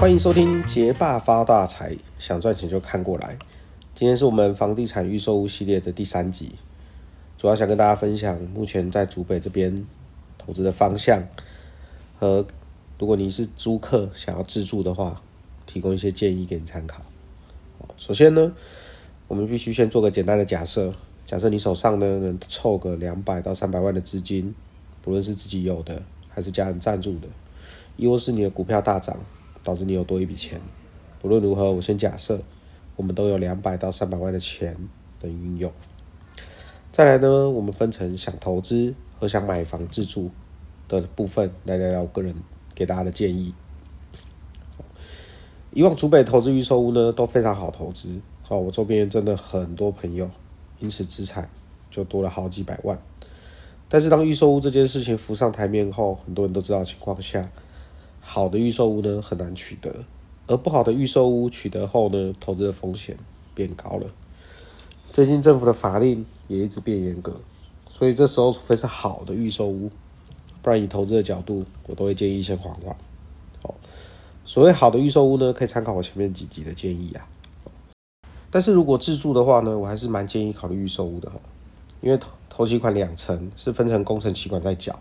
欢迎收听《杰爸发大财》，想赚钱就看过来。今天是我们房地产预售屋系列的第三集，主要想跟大家分享目前在竹北这边投资的方向，和如果你是租客想要自住的话，提供一些建议给你参考。首先呢，我们必须先做个简单的假设，假设你手上呢能凑个两百到三百万的资金，不论是自己有的还是家人赞助的，亦或是你的股票大涨。导致你有多一笔钱，不论如何，我先假设我们都有两百到三百万的钱等运用。再来呢，我们分成想投资和想买房自住的部分来聊聊个人给大家的建议。以往主北投资预售屋呢都非常好投资，哦，我周边真的很多朋友因此资产就多了好几百万。但是当预售屋这件事情浮上台面后，很多人都知道情况下。好的预售屋呢很难取得，而不好的预售屋取得后呢，投资的风险变高了。最近政府的法令也一直变严格，所以这时候除非是好的预售屋，不然以投资的角度，我都会建议先缓缓。哦，所谓好的预售屋呢，可以参考我前面几集的建议啊。但是如果自住的话呢，我还是蛮建议考虑预售屋的哈，因为投投期款两成是分成工程期款在缴。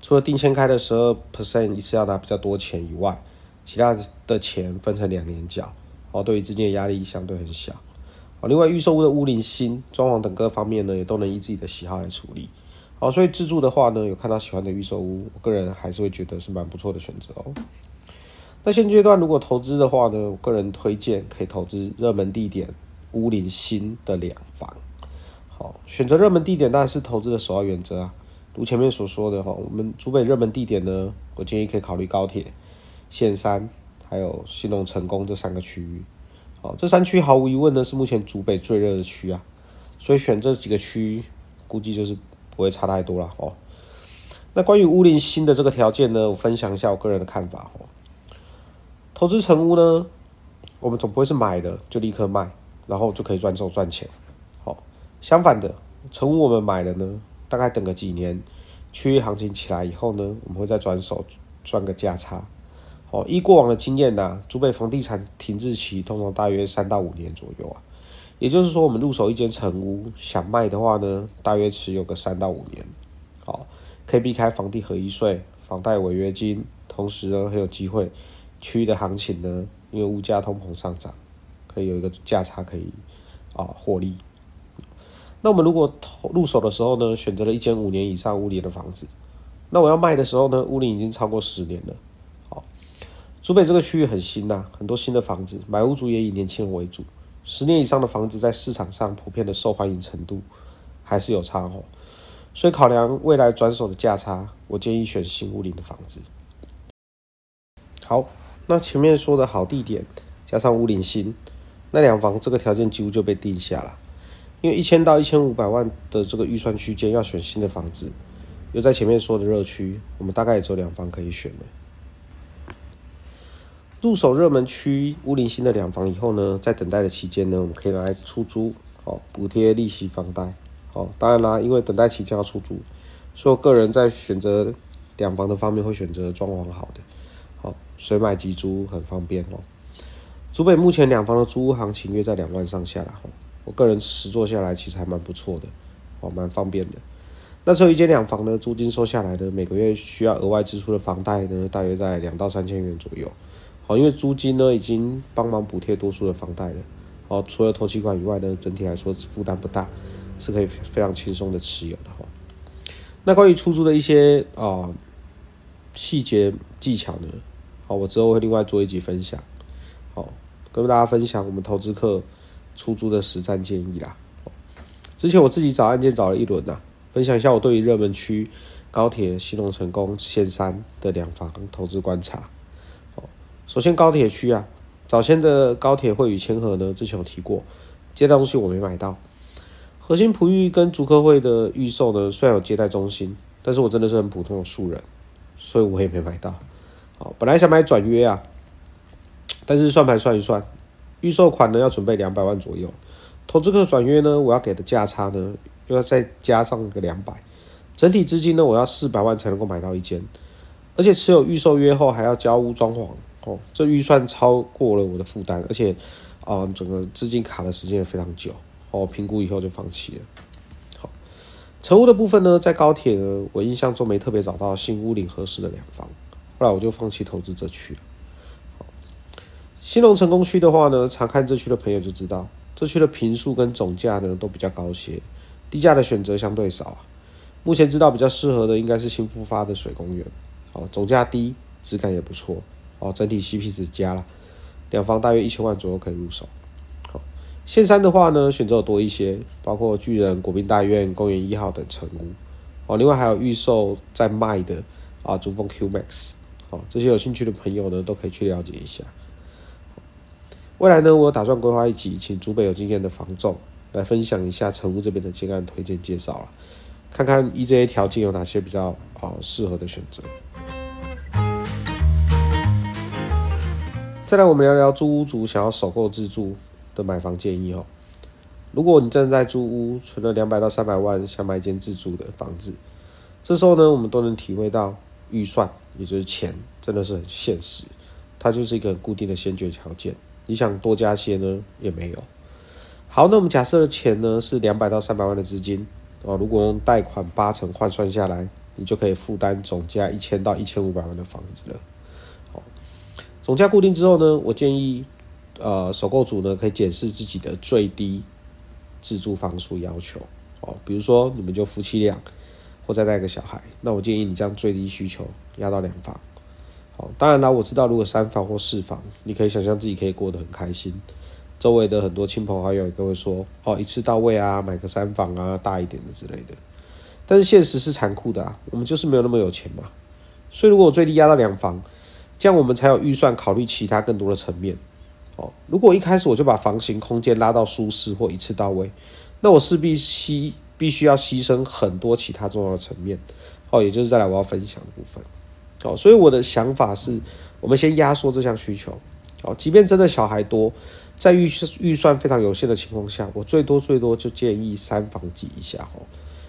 除了定先开的十二 percent 一次要拿比较多钱以外，其他的钱分成两年缴，哦，对于资金的压力相对很小。哦，另外预售屋的屋龄、新装潢等各方面呢，也都能依自己的喜好来处理。好，所以自住的话呢，有看到喜欢的预售屋，我个人还是会觉得是蛮不错的选择哦。那现阶段如果投资的话呢，我个人推荐可以投资热门地点、屋龄新的两房。好，选择热门地点当然是投资的首要原则啊。如前面所说的哈，我们竹北热门地点呢，我建议可以考虑高铁、线山，还有新隆成功这三个区域。哦，这三区毫无疑问呢是目前竹北最热的区啊，所以选这几个区，估计就是不会差太多了哦。那关于屋龄新的这个条件呢，我分享一下我个人的看法哦。投资成屋呢，我们总不会是买的就立刻卖，然后就可以转手赚钱。好，相反的，成屋我们买了呢。大概等个几年，区域行情起来以后呢，我们会再转手赚个价差。哦，依过往的经验呐，竹北房地产停滞期通常大约三到五年左右啊。也就是说，我们入手一间成屋想卖的话呢，大约持有个三到五年。哦，可以避开房地合一税、房贷违约金，同时呢，很有机会区域的行情呢，因为物价通膨上涨，可以有一个价差可以啊获利。那我们如果入手的时候呢，选择了一间五年以上屋龄的房子，那我要卖的时候呢，屋龄已经超过十年了。好，竹北这个区域很新呐，很多新的房子，买屋族也以年轻人为主。十年以上的房子在市场上普遍的受欢迎程度还是有差哦。所以考量未来转手的价差，我建议选新屋龄的房子。好，那前面说的好地点加上屋龄新，那两房这个条件几乎就被定下了。因为一千到一千五百万的这个预算区间要选新的房子，又在前面说的热区，我们大概也只有两房可以选了。入手热门区屋林新的两房以后呢，在等待的期间呢，我们可以拿来出租，哦，补贴利息房贷，哦，当然啦，因为等待期间要出租，所以我个人在选择两房的方面会选择装潢好的，好，随买即租很方便哦。竹北目前两房的租屋行情约在两万上下啦，我个人实做下来其实还蛮不错的，哦，蛮方便的。那只有一间两房呢，租金收下来的每个月需要额外支出的房贷呢，大约在两到三千元左右。好，因为租金呢已经帮忙补贴多数的房贷了。哦，除了头期款以外呢，整体来说负担不大，是可以非常轻松的持有的哈。那关于出租的一些啊细节技巧呢，好，我之后会另外做一集分享。好，跟大家分享我们投资客。出租的实战建议啦。之前我自己找案件找了一轮呐，分享一下我对于热门区高铁、西隆成功、线山的两房投资观察。哦，首先高铁区啊，早先的高铁汇宇千和呢，之前有提过，接待中心我没买到。核心璞玉跟竹科会的预售呢，虽然有接待中心，但是我真的是很普通的素人，所以我也没买到。好，本来想买转约啊，但是算盘算一算。预售款呢要准备两百万左右，投资客转约呢，我要给的价差呢又要再加上个两百，整体资金呢我要四百万才能够买到一间，而且持有预售约后还要交屋装潢。哦，这预算超过了我的负担，而且啊，整个资金卡的时间也非常久，哦，评估以后就放弃了。好，成屋的部分呢，在高铁呢，我印象中没特别找到新屋岭合适的两房，后来我就放弃投资这区。新隆成功区的话呢，常看这区的朋友就知道，这区的平数跟总价呢都比较高些，低价的选择相对少啊。目前知道比较适合的应该是新复发的水公园，哦，总价低，质感也不错，哦，整体 CP 值加了，两房大约一千万左右可以入手。好，线山的话呢，选择多一些，包括巨人、国宾大院、公园一号等成屋，哦，另外还有预售在卖的啊，珠峰 Q Max，哦，这些有兴趣的朋友呢，都可以去了解一下。未来呢，我打算规划一集，请竹北有经验的房仲来分享一下成屋这边的建案推荐介绍了，看看依这些条件有哪些比较啊适合的选择。再来，我们聊聊租屋族想要首购自住的买房建议哦。如果你正在租屋，存了两百到三百万，想买一间自住的房子，这时候呢，我们都能体会到预算，也就是钱，真的是很现实，它就是一个很固定的先决条件。你想多加些呢，也没有。好，那我们假设的钱呢是两百到三百万的资金哦，如果用贷款八成换算下来，你就可以负担总价一千到一千五百万的房子了。哦，总价固定之后呢，我建议呃，首购组呢可以检视自己的最低自住房数要求哦，比如说你们就夫妻俩或再带个小孩，那我建议你将最低需求压到两房。好，当然啦，我知道如果三房或四房，你可以想象自己可以过得很开心。周围的很多亲朋好友都会说：“哦，一次到位啊，买个三房啊，大一点的之类的。”但是现实是残酷的啊，我们就是没有那么有钱嘛。所以如果我最低压到两房，这样我们才有预算考虑其他更多的层面。哦，如果一开始我就把房型空间拉到舒适或一次到位，那我势必牺必须要牺牲很多其他重要的层面。哦，也就是再来我要分享的部分。所以我的想法是，我们先压缩这项需求。哦，即便真的小孩多，在预预算非常有限的情况下，我最多最多就建议三房挤一下哦，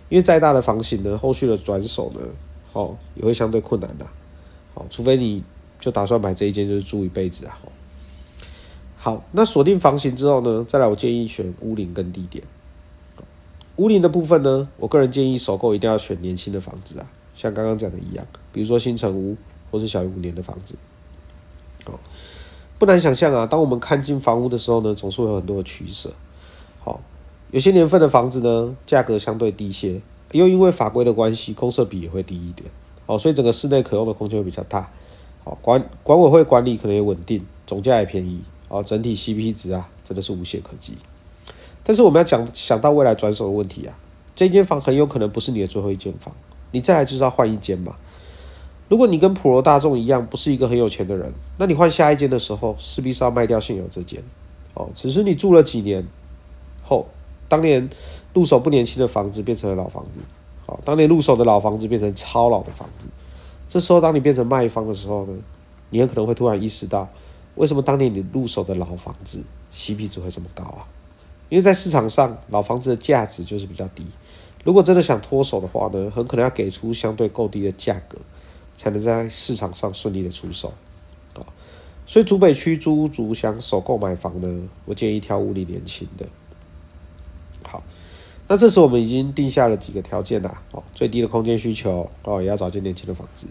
因为再大的房型呢，后续的转手呢，哦也会相对困难的。好，除非你就打算买这一间就是住一辈子啊。好，那锁定房型之后呢，再来我建议选屋龄跟地点。屋龄的部分呢，我个人建议首购一定要选年轻的房子啊。像刚刚讲的一样，比如说新城屋或是小于五年的房子，哦，不难想象啊。当我们看进房屋的时候呢，总是会有很多的取舍。好，有些年份的房子呢，价格相对低些，又因为法规的关系，公设比也会低一点。哦，所以整个室内可用的空间会比较大。好，管管委会管理可能也稳定，总价也便宜。哦，整体 CP 值啊，真的是无懈可击。但是我们要讲想到未来转手的问题啊，这间房很有可能不是你的最后一间房。你再来就是要换一间嘛。如果你跟普罗大众一样，不是一个很有钱的人，那你换下一间的时候，势必是要卖掉现有这间。哦，只是你住了几年后，当年入手不年轻的房子变成了老房子，好，当年入手的老房子变成超老的房子。这时候，当你变成卖方的时候呢，你很可能会突然意识到，为什么当年你入手的老房子 CP 值会这么高啊？因为在市场上，老房子的价值就是比较低。如果真的想脱手的话呢，很可能要给出相对够低的价格，才能在市场上顺利的出手啊。所以，竹北区租屋族想首购买房呢，我建议挑屋里年轻的。好，那这时我们已经定下了几个条件啦，哦，最低的空间需求哦，也要找间年轻的房子。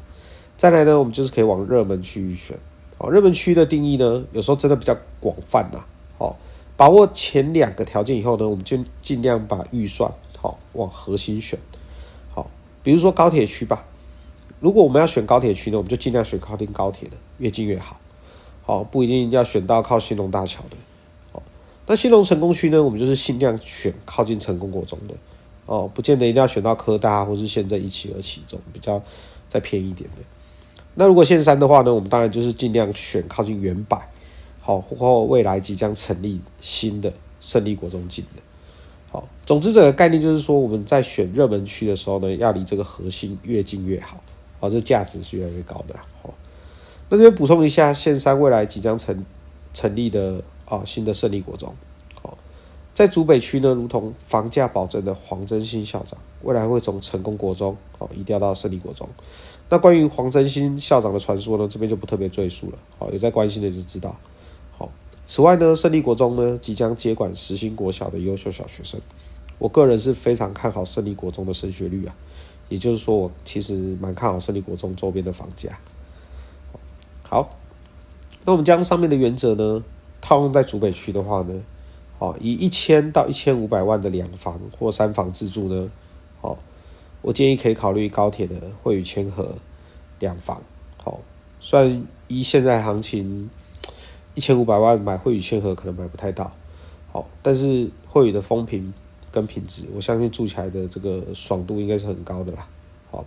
再来呢，我们就是可以往热门区域选。哦，热门区的定义呢，有时候真的比较广泛呐。好，把握前两个条件以后呢，我们就尽量把预算。好，往核心选。好，比如说高铁区吧。如果我们要选高铁区呢，我们就尽量选靠近高铁的，越近越好。好，不一定要选到靠新隆大桥的。好，那新隆成功区呢，我们就是尽量选靠近成功国中的。哦，不见得一定要选到科大或是现在一期、二期中，比较再偏一点的。那如果县三的话呢，我们当然就是尽量选靠近原百，好或未来即将成立新的胜利国中近的。好，总之这个概念就是说，我们在选热门区的时候呢，要离这个核心越近越好。好，这价值是越来越高的。好，那这边补充一下，线山未来即将成成立的啊新的胜利国中。好，在竹北区呢，如同房价保证的黄真新校长，未来会从成功国中哦移调到胜利国中。那关于黄真新校长的传说呢，这边就不特别赘述了。好，有在关心的就知道。此外呢，胜利国中呢即将接管实心国小的优秀小学生，我个人是非常看好胜利国中的升学率啊。也就是说，我其实蛮看好胜利国中周边的房价。好，那我们将上面的原则呢套用在竹北区的话呢？好，以一千到一千五百万的两房或三房自住呢，好，我建议可以考虑高铁的惠宇千和两房。好，虽然依现在行情，一千五百万买惠宇千和可能买不太到，好，但是惠宇的风评跟品质，我相信住起来的这个爽度应该是很高的啦。好，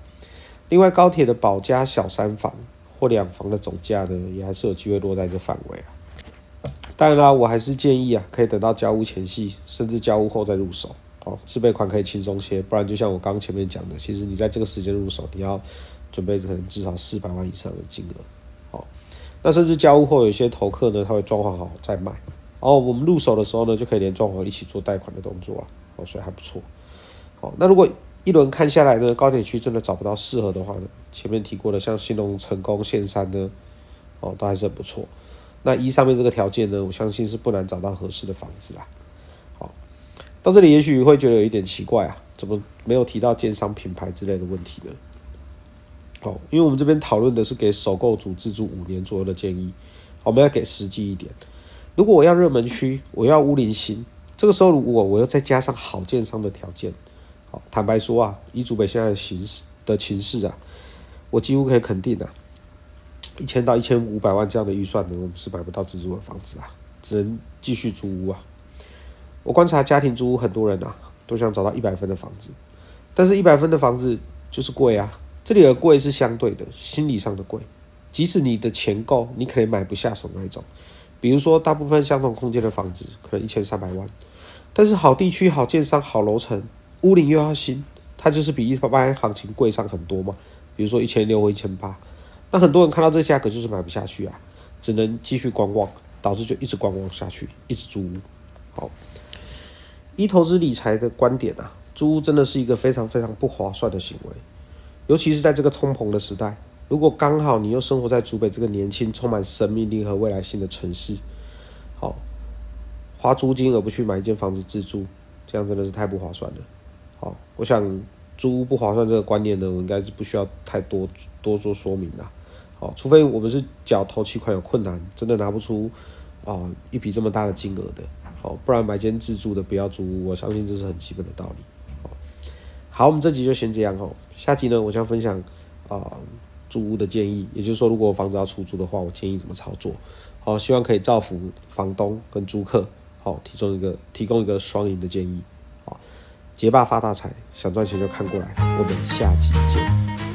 另外高铁的保家小三房或两房的总价呢，也还是有机会落在这范围啊。当然啦，我还是建议啊，可以等到交屋前夕，甚至交屋后再入手，哦，自备款可以轻松些。不然就像我刚前面讲的，其实你在这个时间入手，你要准备可能至少四百万以上的金额，那甚至交屋后有些投客呢，他会装潢好再卖，然后我们入手的时候呢，就可以连装潢一起做贷款的动作啊，哦，所以还不错。好，那如果一轮看下来呢，高铁区真的找不到适合的话呢，前面提过的像新隆、成功、线山呢，哦，都还是很不错。那一上面这个条件呢，我相信是不难找到合适的房子啦。好，到这里也许会觉得有一点奇怪啊，怎么没有提到建商品牌之类的问题呢？哦，因为我们这边讨论的是给首购组自住五年左右的建议，我们要给实际一点。如果我要热门区，我要屋龄新，这个时候如果我要再加上好建商的条件，好，坦白说啊，以主北现在的形势的情势啊，我几乎可以肯定的。一千到一千五百万这样的预算呢，我们是买不到自住的房子啊，只能继续租屋啊。我观察家庭租屋，很多人啊都想找到一百分的房子，但是一百分的房子就是贵啊。这里的贵是相对的，心理上的贵。即使你的钱够，你可能买不下手那一种。比如说，大部分相同空间的房子可能一千三百万，但是好地区、好建商、好楼层，屋龄又要新，它就是比一般行情贵上很多嘛。比如说一千六或一千八。那很多人看到这个价格就是买不下去啊，只能继续观望，导致就一直观望下去，一直租屋。好，依投资理财的观点啊，租屋真的是一个非常非常不划算的行为，尤其是在这个通膨的时代。如果刚好你又生活在竹北这个年轻、充满生命力和未来性的城市，好，花租金而不去买一间房子自住，这样真的是太不划算了。好，我想租屋不划算这个观念呢，我应该是不需要太多多做说明的。好，除非我们是缴头期款有困难，真的拿不出啊一笔这么大的金额的，好，不然买间自住的不要租屋，我相信这是很基本的道理。好，我们这集就先这样哦。下集呢，我将分享啊租屋的建议，也就是说，如果房子要出租的话，我建议怎么操作。好，希望可以造福房东跟租客，好，提供一个提供一个双赢的建议。好，结霸发大财，想赚钱就看过来，我们下集见。